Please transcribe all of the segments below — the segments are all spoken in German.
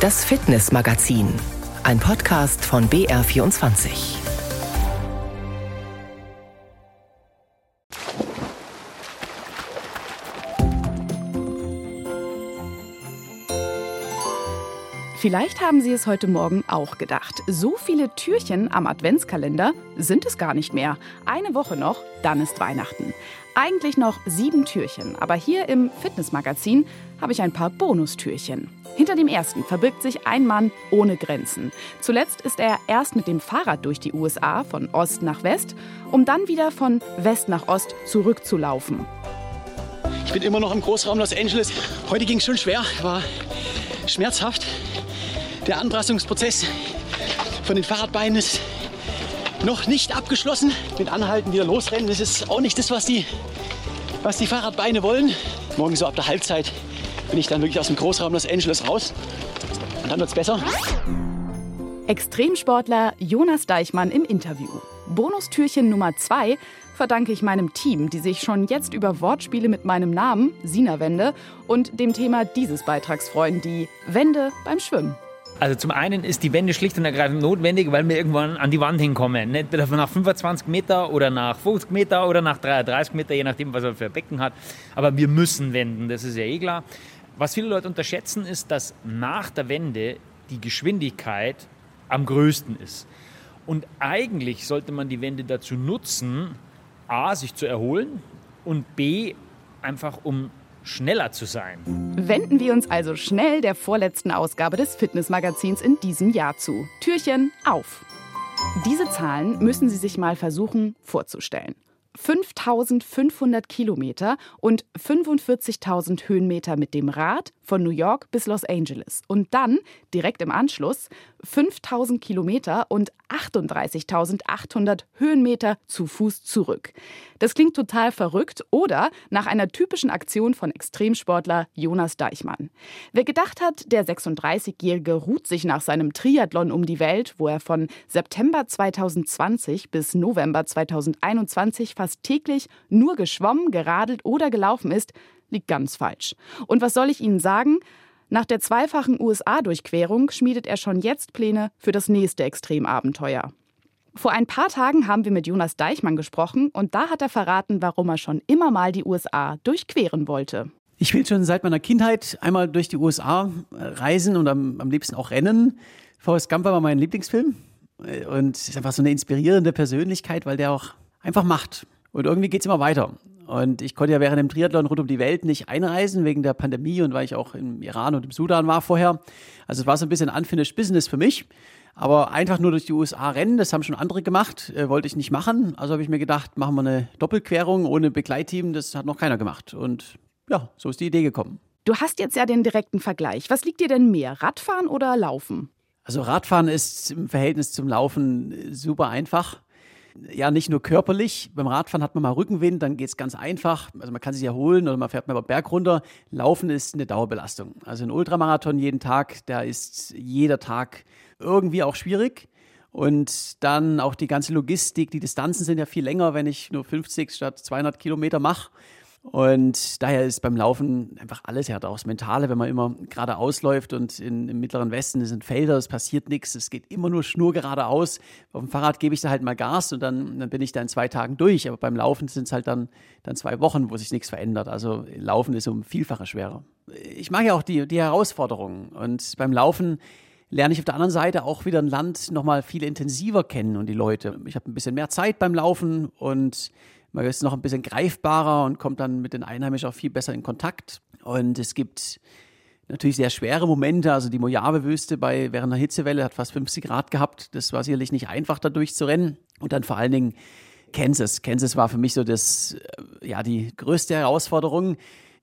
Das Fitnessmagazin, ein Podcast von BR24. Vielleicht haben Sie es heute Morgen auch gedacht. So viele Türchen am Adventskalender sind es gar nicht mehr. Eine Woche noch, dann ist Weihnachten. Eigentlich noch sieben Türchen, aber hier im Fitnessmagazin habe ich ein paar Bonustürchen. Hinter dem ersten verbirgt sich ein Mann ohne Grenzen. Zuletzt ist er erst mit dem Fahrrad durch die USA von Ost nach West, um dann wieder von West nach Ost zurückzulaufen. Ich bin immer noch im Großraum Los Angeles. Heute ging es schon schwer, war schmerzhaft. Der Anpassungsprozess von den Fahrradbeinen ist noch nicht abgeschlossen. Mit Anhalten wieder losrennen, das ist auch nicht das, was die, was die Fahrradbeine wollen. Morgen so ab der Halbzeit bin ich dann wirklich aus dem Großraum Los Angeles raus. Und dann wird es besser. Extremsportler Jonas Deichmann im Interview. Bonustürchen Nummer zwei verdanke ich meinem Team, die sich schon jetzt über Wortspiele mit meinem Namen, Sina Wende, und dem Thema dieses Beitrags freuen, die Wende beim Schwimmen. Also zum einen ist die Wende schlicht und ergreifend notwendig, weil wir irgendwann an die Wand hinkommen. Nicht nach 25 Meter oder nach 50 Meter oder nach 33 Meter, je nachdem, was er für ein Becken hat. Aber wir müssen wenden, das ist ja eh klar. Was viele Leute unterschätzen, ist, dass nach der Wende die Geschwindigkeit am größten ist. Und eigentlich sollte man die Wende dazu nutzen, A, sich zu erholen und B, einfach um schneller zu sein. Wenden wir uns also schnell der vorletzten Ausgabe des Fitnessmagazins in diesem Jahr zu. Türchen auf. Diese Zahlen müssen Sie sich mal versuchen vorzustellen. 5500 Kilometer und 45.000 Höhenmeter mit dem Rad von New York bis Los Angeles. Und dann, direkt im Anschluss, 5000 Kilometer und 38.800 Höhenmeter zu Fuß zurück. Das klingt total verrückt oder nach einer typischen Aktion von Extremsportler Jonas Deichmann. Wer gedacht hat, der 36-Jährige ruht sich nach seinem Triathlon um die Welt, wo er von September 2020 bis November 2021 fast täglich nur geschwommen, geradelt oder gelaufen ist, liegt ganz falsch. Und was soll ich Ihnen sagen? Nach der zweifachen USA-Durchquerung schmiedet er schon jetzt Pläne für das nächste Extremabenteuer. Vor ein paar Tagen haben wir mit Jonas Deichmann gesprochen und da hat er verraten, warum er schon immer mal die USA durchqueren wollte. Ich will schon seit meiner Kindheit einmal durch die USA reisen und am, am liebsten auch rennen. Forrest Gump war mein Lieblingsfilm und ist einfach so eine inspirierende Persönlichkeit, weil der auch einfach macht. Und irgendwie geht es immer weiter. Und ich konnte ja während dem Triathlon rund um die Welt nicht einreisen wegen der Pandemie und weil ich auch im Iran und im Sudan war vorher. Also es war so ein bisschen unfinished Business für mich. Aber einfach nur durch die USA rennen, das haben schon andere gemacht, äh, wollte ich nicht machen. Also habe ich mir gedacht, machen wir eine Doppelquerung ohne Begleitteam. Das hat noch keiner gemacht. Und ja, so ist die Idee gekommen. Du hast jetzt ja den direkten Vergleich. Was liegt dir denn mehr, Radfahren oder Laufen? Also Radfahren ist im Verhältnis zum Laufen super einfach ja nicht nur körperlich. Beim Radfahren hat man mal Rückenwind, dann geht es ganz einfach. Also man kann sich erholen oder man fährt mal Berg runter. Laufen ist eine Dauerbelastung. Also ein Ultramarathon jeden Tag, da ist jeder Tag irgendwie auch schwierig. Und dann auch die ganze Logistik, die Distanzen sind ja viel länger, wenn ich nur 50 statt 200 Kilometer mache. Und daher ist beim Laufen einfach alles härter, auch das Mentale, wenn man immer geradeaus läuft und in, im mittleren Westen sind Felder, es passiert nichts, es geht immer nur schnur geradeaus. Auf dem Fahrrad gebe ich da halt mal Gas und dann, dann bin ich da in zwei Tagen durch. Aber beim Laufen sind es halt dann, dann zwei Wochen, wo sich nichts verändert. Also Laufen ist um Vielfache schwerer. Ich mag ja auch die, die Herausforderungen und beim Laufen lerne ich auf der anderen Seite auch wieder ein Land nochmal viel intensiver kennen und die Leute. Ich habe ein bisschen mehr Zeit beim Laufen und man ist noch ein bisschen greifbarer und kommt dann mit den Einheimischen auch viel besser in Kontakt. Und es gibt natürlich sehr schwere Momente. Also die Mojave-Wüste bei während der Hitzewelle hat fast 50 Grad gehabt. Das war sicherlich nicht einfach, da durchzurennen. Und dann vor allen Dingen Kansas. Kansas war für mich so das, äh, ja, die größte Herausforderung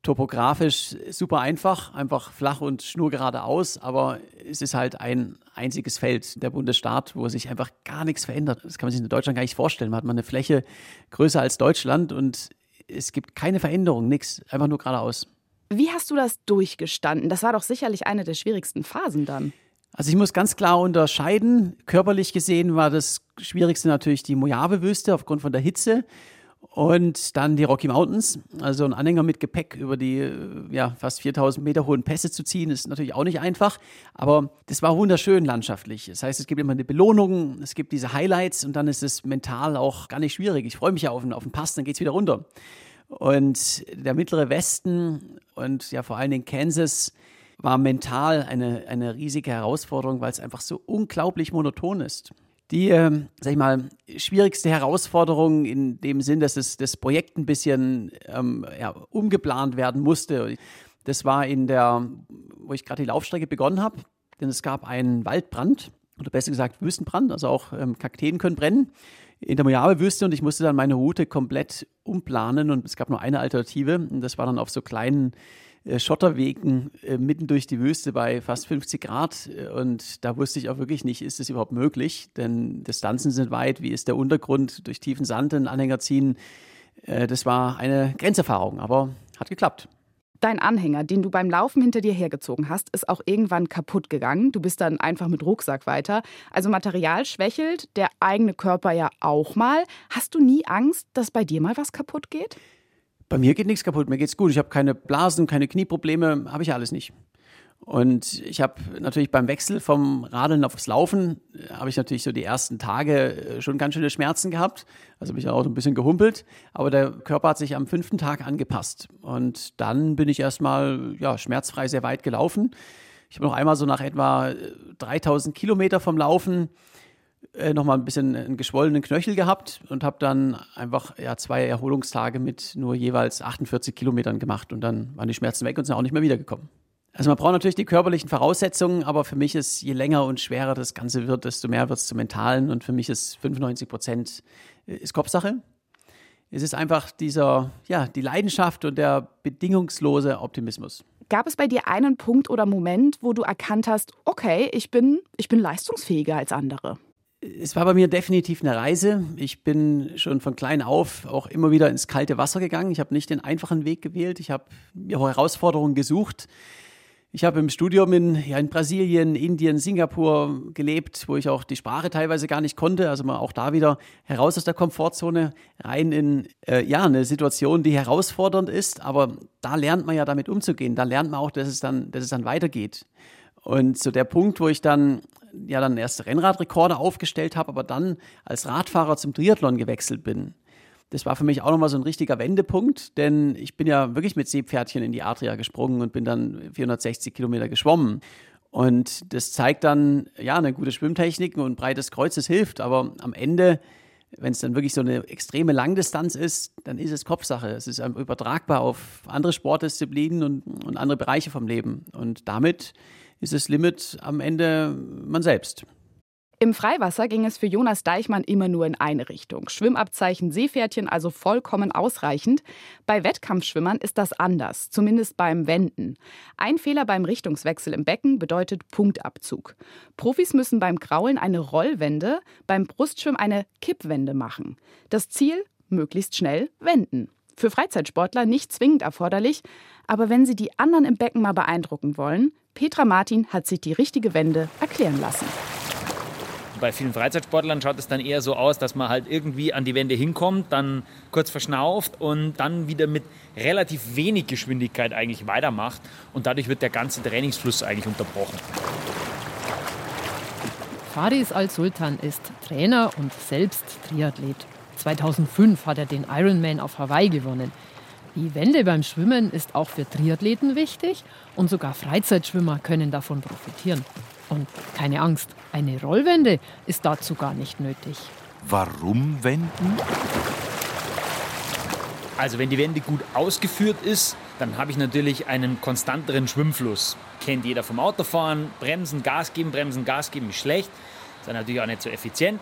topografisch super einfach, einfach flach und schnurgeradeaus, aber es ist halt ein einziges Feld, der Bundesstaat, wo sich einfach gar nichts verändert. Das kann man sich in Deutschland gar nicht vorstellen. Man hat mal eine Fläche größer als Deutschland und es gibt keine Veränderung, nichts, einfach nur geradeaus. Wie hast du das durchgestanden? Das war doch sicherlich eine der schwierigsten Phasen dann. Also ich muss ganz klar unterscheiden. Körperlich gesehen war das Schwierigste natürlich die Mojave-Wüste aufgrund von der Hitze. Und dann die Rocky Mountains, also ein Anhänger mit Gepäck über die ja, fast 4000 Meter hohen Pässe zu ziehen, ist natürlich auch nicht einfach. Aber das war wunderschön landschaftlich. Das heißt, es gibt immer eine Belohnung, es gibt diese Highlights und dann ist es mental auch gar nicht schwierig. Ich freue mich ja auf, auf den Pass, dann geht es wieder runter. Und der mittlere Westen und ja vor allen Dingen Kansas war mental eine, eine riesige Herausforderung, weil es einfach so unglaublich monoton ist. Die, äh, sag ich mal, schwierigste Herausforderung in dem Sinn, dass es, das Projekt ein bisschen ähm, ja, umgeplant werden musste, das war in der, wo ich gerade die Laufstrecke begonnen habe, denn es gab einen Waldbrand oder besser gesagt Wüstenbrand, also auch ähm, Kakteen können brennen in der Mojave-Wüste und ich musste dann meine Route komplett umplanen und es gab nur eine Alternative und das war dann auf so kleinen Schotterwegen äh, mitten durch die Wüste bei fast 50 Grad. Und da wusste ich auch wirklich nicht, ist das überhaupt möglich? Denn Distanzen sind weit. Wie ist der Untergrund durch tiefen Sand in Anhänger ziehen? Äh, das war eine Grenzerfahrung, aber hat geklappt. Dein Anhänger, den du beim Laufen hinter dir hergezogen hast, ist auch irgendwann kaputt gegangen. Du bist dann einfach mit Rucksack weiter. Also Material schwächelt, der eigene Körper ja auch mal. Hast du nie Angst, dass bei dir mal was kaputt geht? Bei mir geht nichts kaputt, mir geht's gut. Ich habe keine Blasen, keine Knieprobleme, habe ich alles nicht. Und ich habe natürlich beim Wechsel vom Radeln aufs Laufen, äh, habe ich natürlich so die ersten Tage äh, schon ganz schöne Schmerzen gehabt. Also bin ich auch so ein bisschen gehumpelt. Aber der Körper hat sich am fünften Tag angepasst. Und dann bin ich erstmal ja, schmerzfrei sehr weit gelaufen. Ich habe noch einmal so nach etwa 3000 äh, Kilometer vom Laufen äh, nochmal ein bisschen einen geschwollenen Knöchel gehabt und habe dann einfach ja, zwei Erholungstage mit nur jeweils 48 Kilometern gemacht und dann waren die Schmerzen weg und sind auch nicht mehr wiedergekommen. Also man braucht natürlich die körperlichen Voraussetzungen, aber für mich ist, je länger und schwerer das Ganze wird, desto mehr wird es zum Mentalen und für mich ist 95 Prozent äh, ist Kopfsache. Es ist einfach dieser, ja, die Leidenschaft und der bedingungslose Optimismus. Gab es bei dir einen Punkt oder Moment, wo du erkannt hast, okay, ich bin, ich bin leistungsfähiger als andere? Es war bei mir definitiv eine Reise. Ich bin schon von klein auf auch immer wieder ins kalte Wasser gegangen. Ich habe nicht den einfachen Weg gewählt. Ich habe mir Herausforderungen gesucht. Ich habe im Studium in, ja, in Brasilien, Indien, Singapur gelebt, wo ich auch die Sprache teilweise gar nicht konnte. Also mal auch da wieder heraus aus der Komfortzone, rein in äh, ja, eine Situation, die herausfordernd ist. Aber da lernt man ja damit umzugehen. Da lernt man auch, dass es dann, dass es dann weitergeht. Und so der Punkt, wo ich dann ja dann erst Rennradrekorde aufgestellt habe, aber dann als Radfahrer zum Triathlon gewechselt bin. Das war für mich auch nochmal so ein richtiger Wendepunkt, denn ich bin ja wirklich mit Seepferdchen in die Adria gesprungen und bin dann 460 Kilometer geschwommen. Und das zeigt dann, ja, eine gute Schwimmtechnik und breites Kreuz, das hilft. Aber am Ende, wenn es dann wirklich so eine extreme Langdistanz ist, dann ist es Kopfsache. Es ist übertragbar auf andere Sportdisziplinen und, und andere Bereiche vom Leben. Und damit ist das Limit am Ende man selbst. Im Freiwasser ging es für Jonas Deichmann immer nur in eine Richtung. Schwimmabzeichen Seepferdchen also vollkommen ausreichend. Bei Wettkampfschwimmern ist das anders, zumindest beim Wenden. Ein Fehler beim Richtungswechsel im Becken bedeutet Punktabzug. Profis müssen beim Kraulen eine Rollwende, beim Brustschwimmen eine Kippwende machen. Das Ziel? Möglichst schnell wenden. Für Freizeitsportler nicht zwingend erforderlich, aber wenn sie die anderen im Becken mal beeindrucken wollen, Petra Martin hat sich die richtige Wende erklären lassen. Bei vielen Freizeitsportlern schaut es dann eher so aus, dass man halt irgendwie an die Wände hinkommt, dann kurz verschnauft und dann wieder mit relativ wenig Geschwindigkeit eigentlich weitermacht. Und dadurch wird der ganze Trainingsfluss eigentlich unterbrochen. Faris Al-Sultan ist Trainer und selbst Triathlet. 2005 hat er den Ironman auf Hawaii gewonnen. Die Wende beim Schwimmen ist auch für Triathleten wichtig und sogar Freizeitschwimmer können davon profitieren. Und keine Angst, eine Rollwende ist dazu gar nicht nötig. Warum wenden? Also wenn die Wende gut ausgeführt ist, dann habe ich natürlich einen konstanteren Schwimmfluss. Kennt jeder vom Autofahren, Bremsen, Gas geben, Bremsen, Gas geben ist schlecht. Ist dann natürlich auch nicht so effizient.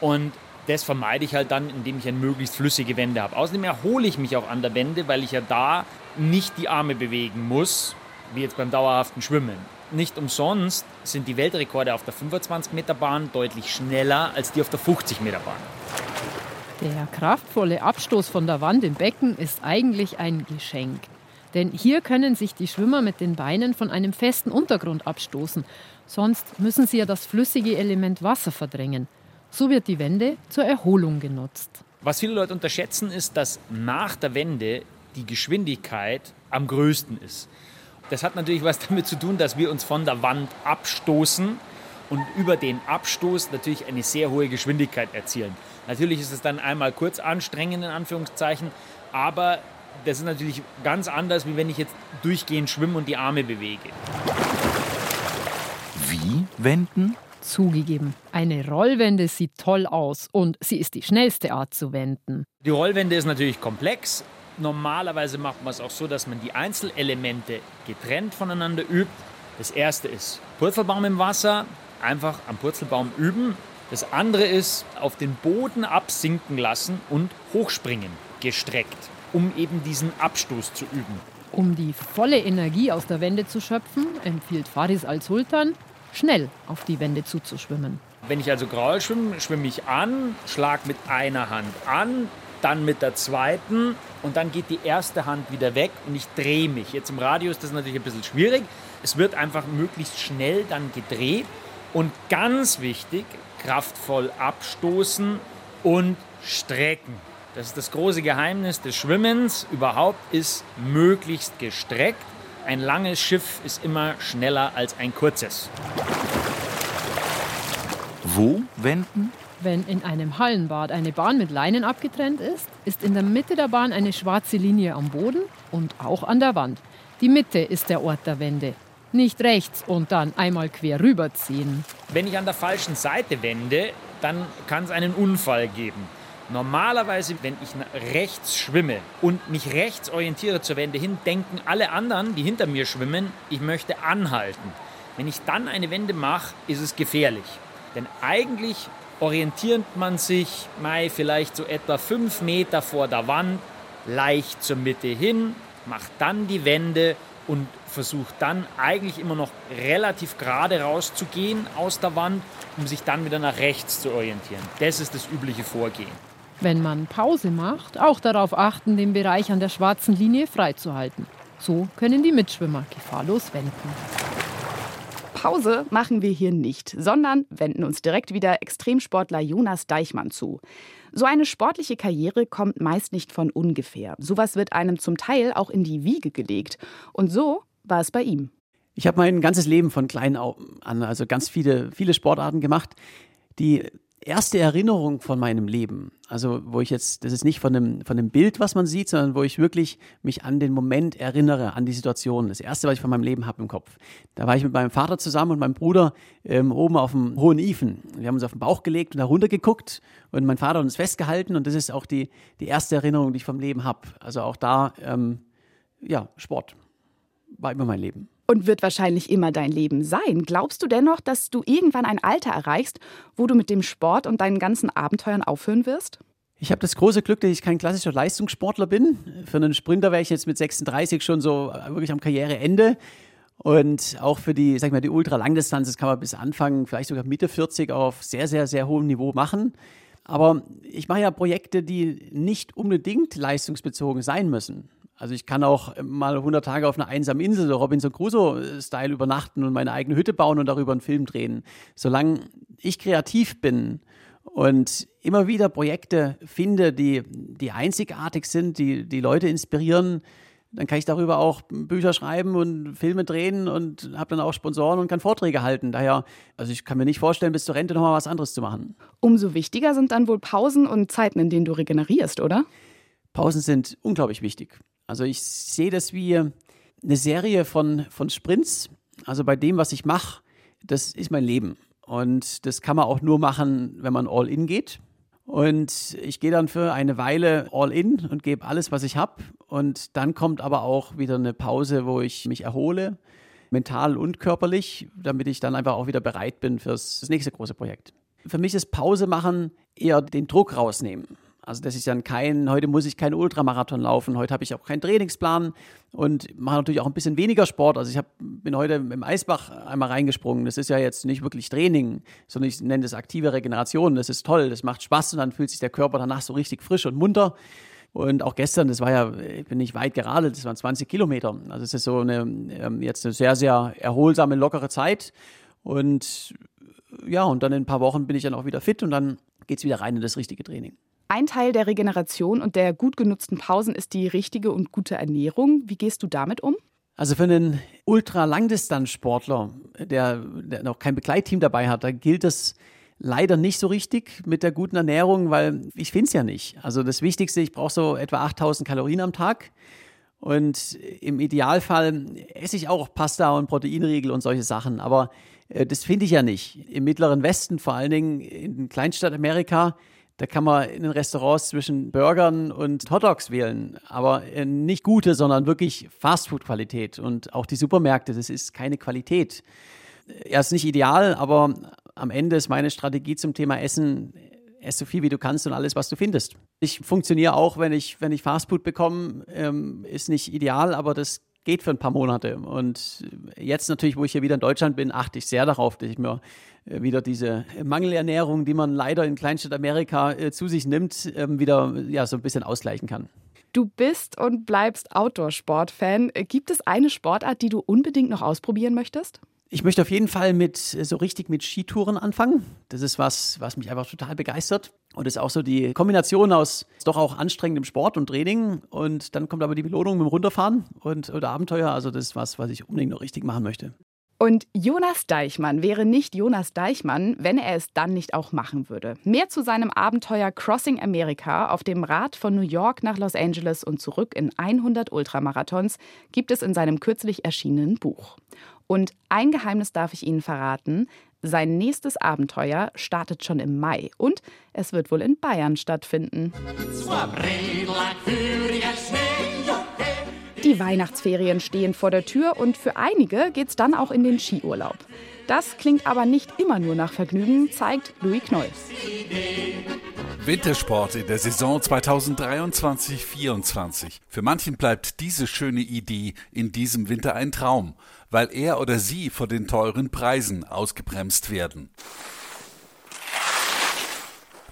Und das vermeide ich halt dann, indem ich eine möglichst flüssige Wende habe. Außerdem erhole ich mich auch an der Wende, weil ich ja da nicht die Arme bewegen muss, wie jetzt beim dauerhaften Schwimmen. Nicht umsonst sind die Weltrekorde auf der 25 Meter Bahn deutlich schneller als die auf der 50 Meter Bahn. Der kraftvolle Abstoß von der Wand im Becken ist eigentlich ein Geschenk. Denn hier können sich die Schwimmer mit den Beinen von einem festen Untergrund abstoßen. Sonst müssen sie ja das flüssige Element Wasser verdrängen. So wird die Wende zur Erholung genutzt. Was viele Leute unterschätzen, ist, dass nach der Wende die Geschwindigkeit am größten ist. Das hat natürlich was damit zu tun, dass wir uns von der Wand abstoßen und über den Abstoß natürlich eine sehr hohe Geschwindigkeit erzielen. Natürlich ist es dann einmal kurz anstrengend in Anführungszeichen, aber das ist natürlich ganz anders, wie wenn ich jetzt durchgehend schwimme und die Arme bewege. Wie wenden? Zugegeben, eine Rollwende sieht toll aus und sie ist die schnellste Art zu wenden. Die Rollwende ist natürlich komplex. Normalerweise macht man es auch so, dass man die Einzelelemente getrennt voneinander übt. Das erste ist Purzelbaum im Wasser, einfach am Purzelbaum üben. Das andere ist auf den Boden absinken lassen und hochspringen, gestreckt, um eben diesen Abstoß zu üben. Um die volle Energie aus der Wende zu schöpfen, empfiehlt Faris al-Sultan, schnell auf die Wände zuzuschwimmen. Wenn ich also Graul schwimme, schwimme ich an, schlag mit einer Hand an, dann mit der zweiten und dann geht die erste Hand wieder weg und ich drehe mich. Jetzt im Radio ist das natürlich ein bisschen schwierig. Es wird einfach möglichst schnell dann gedreht und ganz wichtig, kraftvoll abstoßen und strecken. Das ist das große Geheimnis des Schwimmens. Überhaupt ist möglichst gestreckt. Ein langes Schiff ist immer schneller als ein kurzes. Wo wenden? Wenn in einem Hallenbad eine Bahn mit Leinen abgetrennt ist, ist in der Mitte der Bahn eine schwarze Linie am Boden und auch an der Wand. Die Mitte ist der Ort der Wende. Nicht rechts und dann einmal quer rüberziehen. Wenn ich an der falschen Seite wende, dann kann es einen Unfall geben. Normalerweise, wenn ich rechts schwimme und mich rechts orientiere zur Wende hin, denken alle anderen, die hinter mir schwimmen, ich möchte anhalten. Wenn ich dann eine Wende mache, ist es gefährlich. Denn eigentlich orientiert man sich mal vielleicht so etwa fünf Meter vor der Wand, leicht zur Mitte hin, macht dann die Wende und versucht dann eigentlich immer noch relativ gerade rauszugehen aus der Wand, um sich dann wieder nach rechts zu orientieren. Das ist das übliche Vorgehen. Wenn man Pause macht, auch darauf achten, den Bereich an der schwarzen Linie freizuhalten. So können die Mitschwimmer gefahrlos wenden. Pause machen wir hier nicht, sondern wenden uns direkt wieder Extremsportler Jonas Deichmann zu. So eine sportliche Karriere kommt meist nicht von ungefähr. Sowas wird einem zum Teil auch in die Wiege gelegt. Und so war es bei ihm. Ich habe mein ganzes Leben von klein an, also ganz viele, viele Sportarten gemacht. Die erste Erinnerung von meinem Leben, also wo ich jetzt, das ist nicht von dem, von dem Bild, was man sieht, sondern wo ich wirklich mich an den Moment erinnere, an die Situation. Das erste, was ich von meinem Leben habe im Kopf. Da war ich mit meinem Vater zusammen und meinem Bruder ähm, oben auf dem Hohen Ifen. Wir haben uns auf den Bauch gelegt und da runter geguckt und mein Vater hat uns festgehalten und das ist auch die, die erste Erinnerung, die ich vom Leben habe. Also auch da, ähm, ja, Sport war immer mein Leben und wird wahrscheinlich immer dein Leben sein. Glaubst du dennoch, dass du irgendwann ein Alter erreichst, wo du mit dem Sport und deinen ganzen Abenteuern aufhören wirst? Ich habe das große Glück, dass ich kein klassischer Leistungssportler bin. Für einen Sprinter wäre ich jetzt mit 36 schon so äh, wirklich am Karriereende. Und auch für die, sag mal, die Ultralangdistanz, das kann man bis Anfang, vielleicht sogar Mitte 40 auf sehr, sehr, sehr hohem Niveau machen. Aber ich mache ja Projekte, die nicht unbedingt leistungsbezogen sein müssen. Also ich kann auch mal 100 Tage auf einer einsamen Insel, so Robinson Crusoe-Style übernachten und meine eigene Hütte bauen und darüber einen Film drehen. Solange ich kreativ bin und immer wieder Projekte finde, die, die einzigartig sind, die die Leute inspirieren, dann kann ich darüber auch Bücher schreiben und Filme drehen und habe dann auch Sponsoren und kann Vorträge halten. Daher, also ich kann mir nicht vorstellen, bis zur Rente nochmal was anderes zu machen. Umso wichtiger sind dann wohl Pausen und Zeiten, in denen du regenerierst, oder? Pausen sind unglaublich wichtig. Also ich sehe das wie eine Serie von, von Sprints. Also bei dem, was ich mache, das ist mein Leben. Und das kann man auch nur machen, wenn man all in geht. Und ich gehe dann für eine Weile all in und gebe alles, was ich habe. Und dann kommt aber auch wieder eine Pause, wo ich mich erhole, mental und körperlich, damit ich dann einfach auch wieder bereit bin fürs das nächste große Projekt. Für mich ist Pause machen eher den Druck rausnehmen. Also das ist dann kein, heute muss ich keinen Ultramarathon laufen, heute habe ich auch keinen Trainingsplan und mache natürlich auch ein bisschen weniger Sport. Also ich hab, bin heute im Eisbach einmal reingesprungen. Das ist ja jetzt nicht wirklich Training, sondern ich nenne das aktive Regeneration. Das ist toll, das macht Spaß und dann fühlt sich der Körper danach so richtig frisch und munter. Und auch gestern, das war ja, ich bin nicht weit gerade, das waren 20 Kilometer. Also es ist so eine, ähm, jetzt eine sehr, sehr erholsame, lockere Zeit. Und ja, und dann in ein paar Wochen bin ich dann auch wieder fit und dann geht es wieder rein in das richtige Training. Ein Teil der Regeneration und der gut genutzten Pausen ist die richtige und gute Ernährung. Wie gehst du damit um? Also für einen Ultralangdistanzsportler, der, der noch kein Begleitteam dabei hat, da gilt es leider nicht so richtig mit der guten Ernährung, weil ich finde es ja nicht. Also das Wichtigste, ich brauche so etwa 8000 Kalorien am Tag. Und im Idealfall esse ich auch Pasta und Proteinriegel und solche Sachen. Aber äh, das finde ich ja nicht. Im Mittleren Westen, vor allen Dingen in Kleinstadt Amerika, da kann man in den Restaurants zwischen Burgern und Hotdogs wählen, aber äh, nicht gute, sondern wirklich Fastfood-Qualität. Und auch die Supermärkte, das ist keine Qualität. Er ist nicht ideal, aber am Ende ist meine Strategie zum Thema Essen, ess so viel wie du kannst und alles, was du findest. Ich funktioniere auch, wenn ich, wenn ich Fastfood bekomme, ähm, ist nicht ideal, aber das geht für ein paar Monate. Und jetzt natürlich, wo ich hier wieder in Deutschland bin, achte ich sehr darauf, dass ich mir äh, wieder diese Mangelernährung, die man leider in Kleinstadt Amerika äh, zu sich nimmt, ähm, wieder ja, so ein bisschen ausgleichen kann. Du bist und bleibst Outdoor-Sport-Fan. Gibt es eine Sportart, die du unbedingt noch ausprobieren möchtest? Ich möchte auf jeden Fall mit so richtig mit Skitouren anfangen. Das ist was, was mich einfach total begeistert. Und ist auch so die Kombination aus doch auch anstrengendem Sport und Training. Und dann kommt aber die Belohnung mit dem Runterfahren und oder Abenteuer. Also das ist was, was ich unbedingt noch richtig machen möchte. Und Jonas Deichmann wäre nicht Jonas Deichmann, wenn er es dann nicht auch machen würde. Mehr zu seinem Abenteuer Crossing America auf dem Rad von New York nach Los Angeles und zurück in 100 Ultramarathons gibt es in seinem kürzlich erschienenen Buch. Und ein Geheimnis darf ich Ihnen verraten. Sein nächstes Abenteuer startet schon im Mai und es wird wohl in Bayern stattfinden. Die Weihnachtsferien stehen vor der Tür und für einige geht's dann auch in den Skiurlaub. Das klingt aber nicht immer nur nach Vergnügen, zeigt Louis Knoll. Wintersport in der Saison 2023-24. Für manchen bleibt diese schöne Idee in diesem Winter ein Traum, weil er oder sie vor den teuren Preisen ausgebremst werden.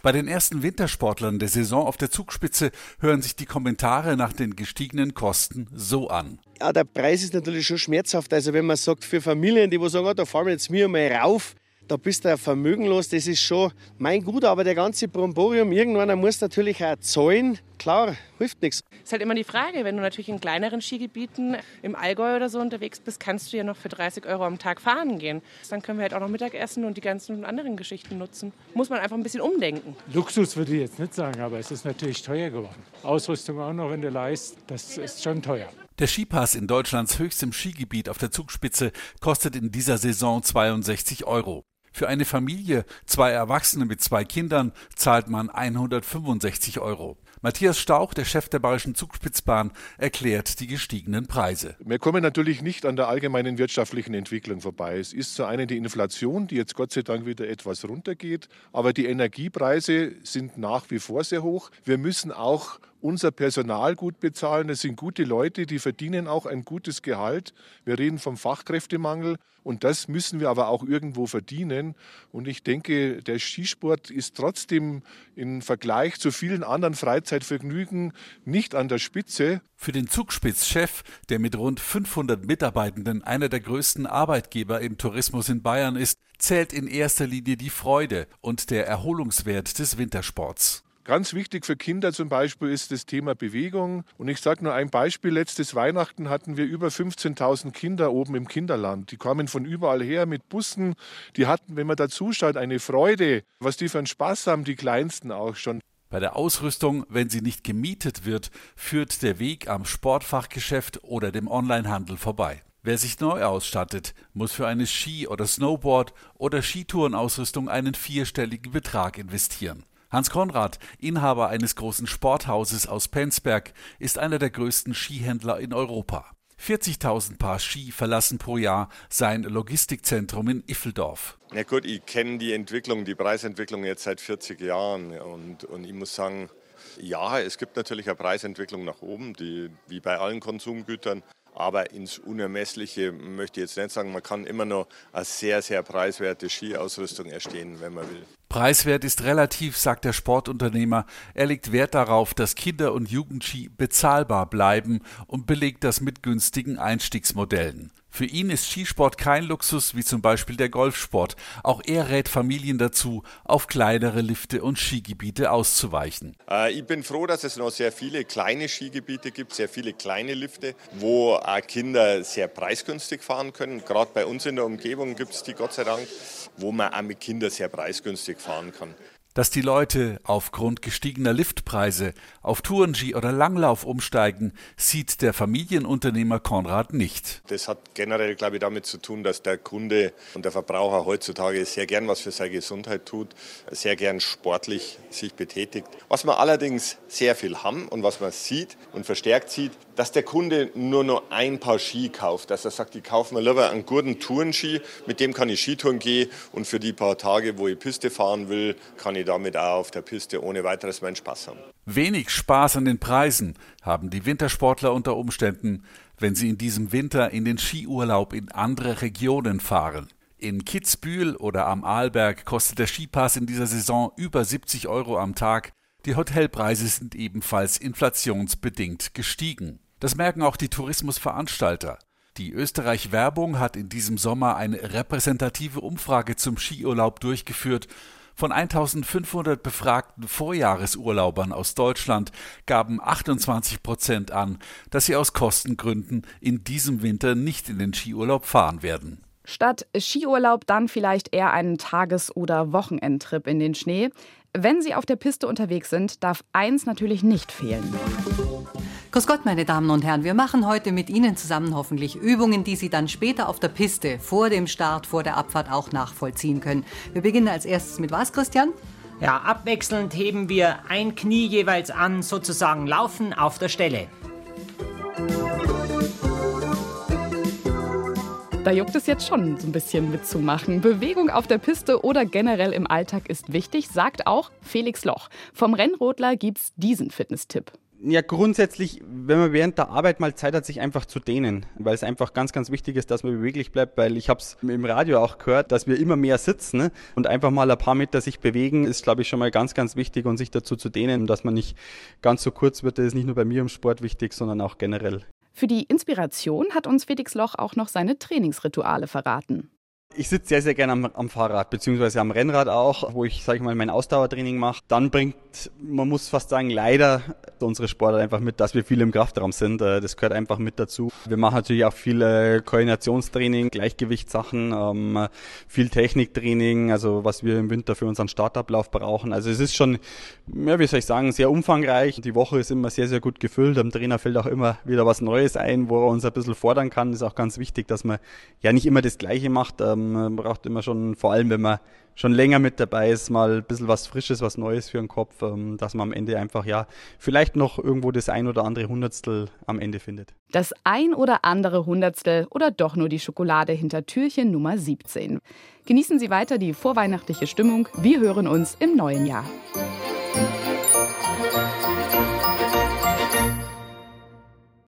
Bei den ersten Wintersportlern der Saison auf der Zugspitze hören sich die Kommentare nach den gestiegenen Kosten so an. Ja, der Preis ist natürlich schon schmerzhaft. Also wenn man sagt, für Familien, die sagen, oh, da fahren wir jetzt mir mal rauf, da bist du vermögenlos, das ist schon mein Gut, aber der ganze Bromborium, irgendwann muss natürlich auch zahlen. Klar, hilft nichts. Es ist halt immer die Frage, wenn du natürlich in kleineren Skigebieten im Allgäu oder so unterwegs bist, kannst du ja noch für 30 Euro am Tag fahren gehen. Dann können wir halt auch noch Mittagessen und die ganzen anderen Geschichten nutzen. Muss man einfach ein bisschen umdenken. Luxus würde ich jetzt nicht sagen, aber es ist natürlich teuer geworden. Ausrüstung auch noch, wenn du leist, das ist schon teuer. Der Skipass in Deutschlands höchstem Skigebiet auf der Zugspitze kostet in dieser Saison 62 Euro. Für eine Familie, zwei Erwachsene mit zwei Kindern, zahlt man 165 Euro. Matthias Stauch, der Chef der Bayerischen Zugspitzbahn, erklärt die gestiegenen Preise. Wir kommen natürlich nicht an der allgemeinen wirtschaftlichen Entwicklung vorbei. Es ist so eine die Inflation, die jetzt Gott sei Dank wieder etwas runtergeht, aber die Energiepreise sind nach wie vor sehr hoch. Wir müssen auch unser Personal gut bezahlen. Es sind gute Leute, die verdienen auch ein gutes Gehalt. Wir reden vom Fachkräftemangel und das müssen wir aber auch irgendwo verdienen. Und ich denke, der Skisport ist trotzdem im Vergleich zu vielen anderen Freizeitvergnügen nicht an der Spitze. Für den Zugspitzchef, der mit rund 500 Mitarbeitenden einer der größten Arbeitgeber im Tourismus in Bayern ist, zählt in erster Linie die Freude und der Erholungswert des Wintersports. Ganz wichtig für Kinder zum Beispiel ist das Thema Bewegung. Und ich sage nur ein Beispiel. Letztes Weihnachten hatten wir über 15.000 Kinder oben im Kinderland. Die kamen von überall her mit Bussen. Die hatten, wenn man da zuschaut, eine Freude. Was die für einen Spaß haben, die Kleinsten auch schon. Bei der Ausrüstung, wenn sie nicht gemietet wird, führt der Weg am Sportfachgeschäft oder dem Onlinehandel vorbei. Wer sich neu ausstattet, muss für eine Ski- oder Snowboard- oder Skitourenausrüstung einen vierstelligen Betrag investieren. Hans Konrad, Inhaber eines großen Sporthauses aus Penzberg, ist einer der größten Skihändler in Europa. 40.000 Paar Ski verlassen pro Jahr sein Logistikzentrum in Iffeldorf. Na gut, ich kenne die Entwicklung, die Preisentwicklung jetzt seit 40 Jahren und, und ich muss sagen, ja, es gibt natürlich eine Preisentwicklung nach oben, die, wie bei allen Konsumgütern. Aber ins Unermessliche möchte ich jetzt nicht sagen, man kann immer noch eine sehr, sehr preiswerte Skiausrüstung erstehen, wenn man will. Preiswert ist relativ, sagt der Sportunternehmer. Er legt Wert darauf, dass Kinder- und Jugendski bezahlbar bleiben und belegt das mit günstigen Einstiegsmodellen. Für ihn ist Skisport kein Luxus wie zum Beispiel der Golfsport. Auch er rät Familien dazu, auf kleinere Lifte und Skigebiete auszuweichen. Äh, ich bin froh, dass es noch sehr viele kleine Skigebiete gibt, sehr viele kleine Lifte, wo auch Kinder sehr preisgünstig fahren können. Gerade bei uns in der Umgebung gibt es die Gott sei Dank, wo man auch mit Kindern sehr preisgünstig fahren kann. Dass die Leute aufgrund gestiegener Liftpreise auf Tourenski oder Langlauf umsteigen, sieht der Familienunternehmer Konrad nicht. Das hat generell, glaube ich, damit zu tun, dass der Kunde und der Verbraucher heutzutage sehr gern was für seine Gesundheit tut, sehr gern sportlich sich betätigt. Was wir allerdings sehr viel haben und was man sieht und verstärkt sieht, dass der Kunde nur noch ein Paar Ski kauft. Dass er sagt, ich kaufe mir lieber einen guten Tourenski, mit dem kann ich Skitouren gehen und für die paar Tage, wo ich Piste fahren will, kann ich damit auch auf der Piste ohne weiteres meinen Spaß haben. Wenig Spaß an den Preisen haben die Wintersportler unter Umständen, wenn sie in diesem Winter in den Skiurlaub in andere Regionen fahren. In Kitzbühel oder am Arlberg kostet der Skipass in dieser Saison über 70 Euro am Tag. Die Hotelpreise sind ebenfalls inflationsbedingt gestiegen. Das merken auch die Tourismusveranstalter. Die Österreich Werbung hat in diesem Sommer eine repräsentative Umfrage zum Skiurlaub durchgeführt. Von 1500 befragten Vorjahresurlaubern aus Deutschland gaben 28 Prozent an, dass sie aus Kostengründen in diesem Winter nicht in den Skiurlaub fahren werden. Statt Skiurlaub dann vielleicht eher einen Tages- oder Wochenendtrip in den Schnee. Wenn Sie auf der Piste unterwegs sind, darf eins natürlich nicht fehlen. Grüß Gott, meine Damen und Herren. Wir machen heute mit Ihnen zusammen hoffentlich Übungen, die Sie dann später auf der Piste vor dem Start, vor der Abfahrt auch nachvollziehen können. Wir beginnen als erstes mit was, Christian? Ja, abwechselnd heben wir ein Knie jeweils an, sozusagen laufen auf der Stelle. Da juckt es jetzt schon so ein bisschen mitzumachen. Bewegung auf der Piste oder generell im Alltag ist wichtig, sagt auch Felix Loch. Vom Rennrodler gibt's diesen Fitnesstipp. Ja, grundsätzlich, wenn man während der Arbeit mal Zeit hat, sich einfach zu dehnen, weil es einfach ganz, ganz wichtig ist, dass man beweglich bleibt, weil ich habe es im Radio auch gehört, dass wir immer mehr sitzen ne? und einfach mal ein paar Meter sich bewegen, ist, glaube ich, schon mal ganz, ganz wichtig und sich dazu zu dehnen, dass man nicht ganz so kurz wird. Das ist nicht nur bei mir im Sport wichtig, sondern auch generell. Für die Inspiration hat uns Felix Loch auch noch seine Trainingsrituale verraten. Ich sitze sehr, sehr gerne am, am, Fahrrad, beziehungsweise am Rennrad auch, wo ich, sage ich mal, mein Ausdauertraining mache. Dann bringt, man muss fast sagen, leider unsere Sportler einfach mit, dass wir viel im Kraftraum sind. Äh, das gehört einfach mit dazu. Wir machen natürlich auch viel Koordinationstraining, Gleichgewichtssachen, ähm, viel Techniktraining, also was wir im Winter für unseren Startablauf brauchen. Also es ist schon, ja, wie soll ich sagen, sehr umfangreich. Die Woche ist immer sehr, sehr gut gefüllt. Am Trainer fällt auch immer wieder was Neues ein, wo er uns ein bisschen fordern kann. Ist auch ganz wichtig, dass man ja nicht immer das Gleiche macht ähm, man braucht immer schon, vor allem wenn man schon länger mit dabei ist, mal ein bisschen was Frisches, was Neues für den Kopf, ähm, dass man am Ende einfach ja vielleicht noch irgendwo das ein oder andere Hundertstel am Ende findet. Das ein oder andere Hundertstel oder doch nur die Schokolade hinter Türchen Nummer 17. Genießen Sie weiter die vorweihnachtliche Stimmung. Wir hören uns im neuen Jahr.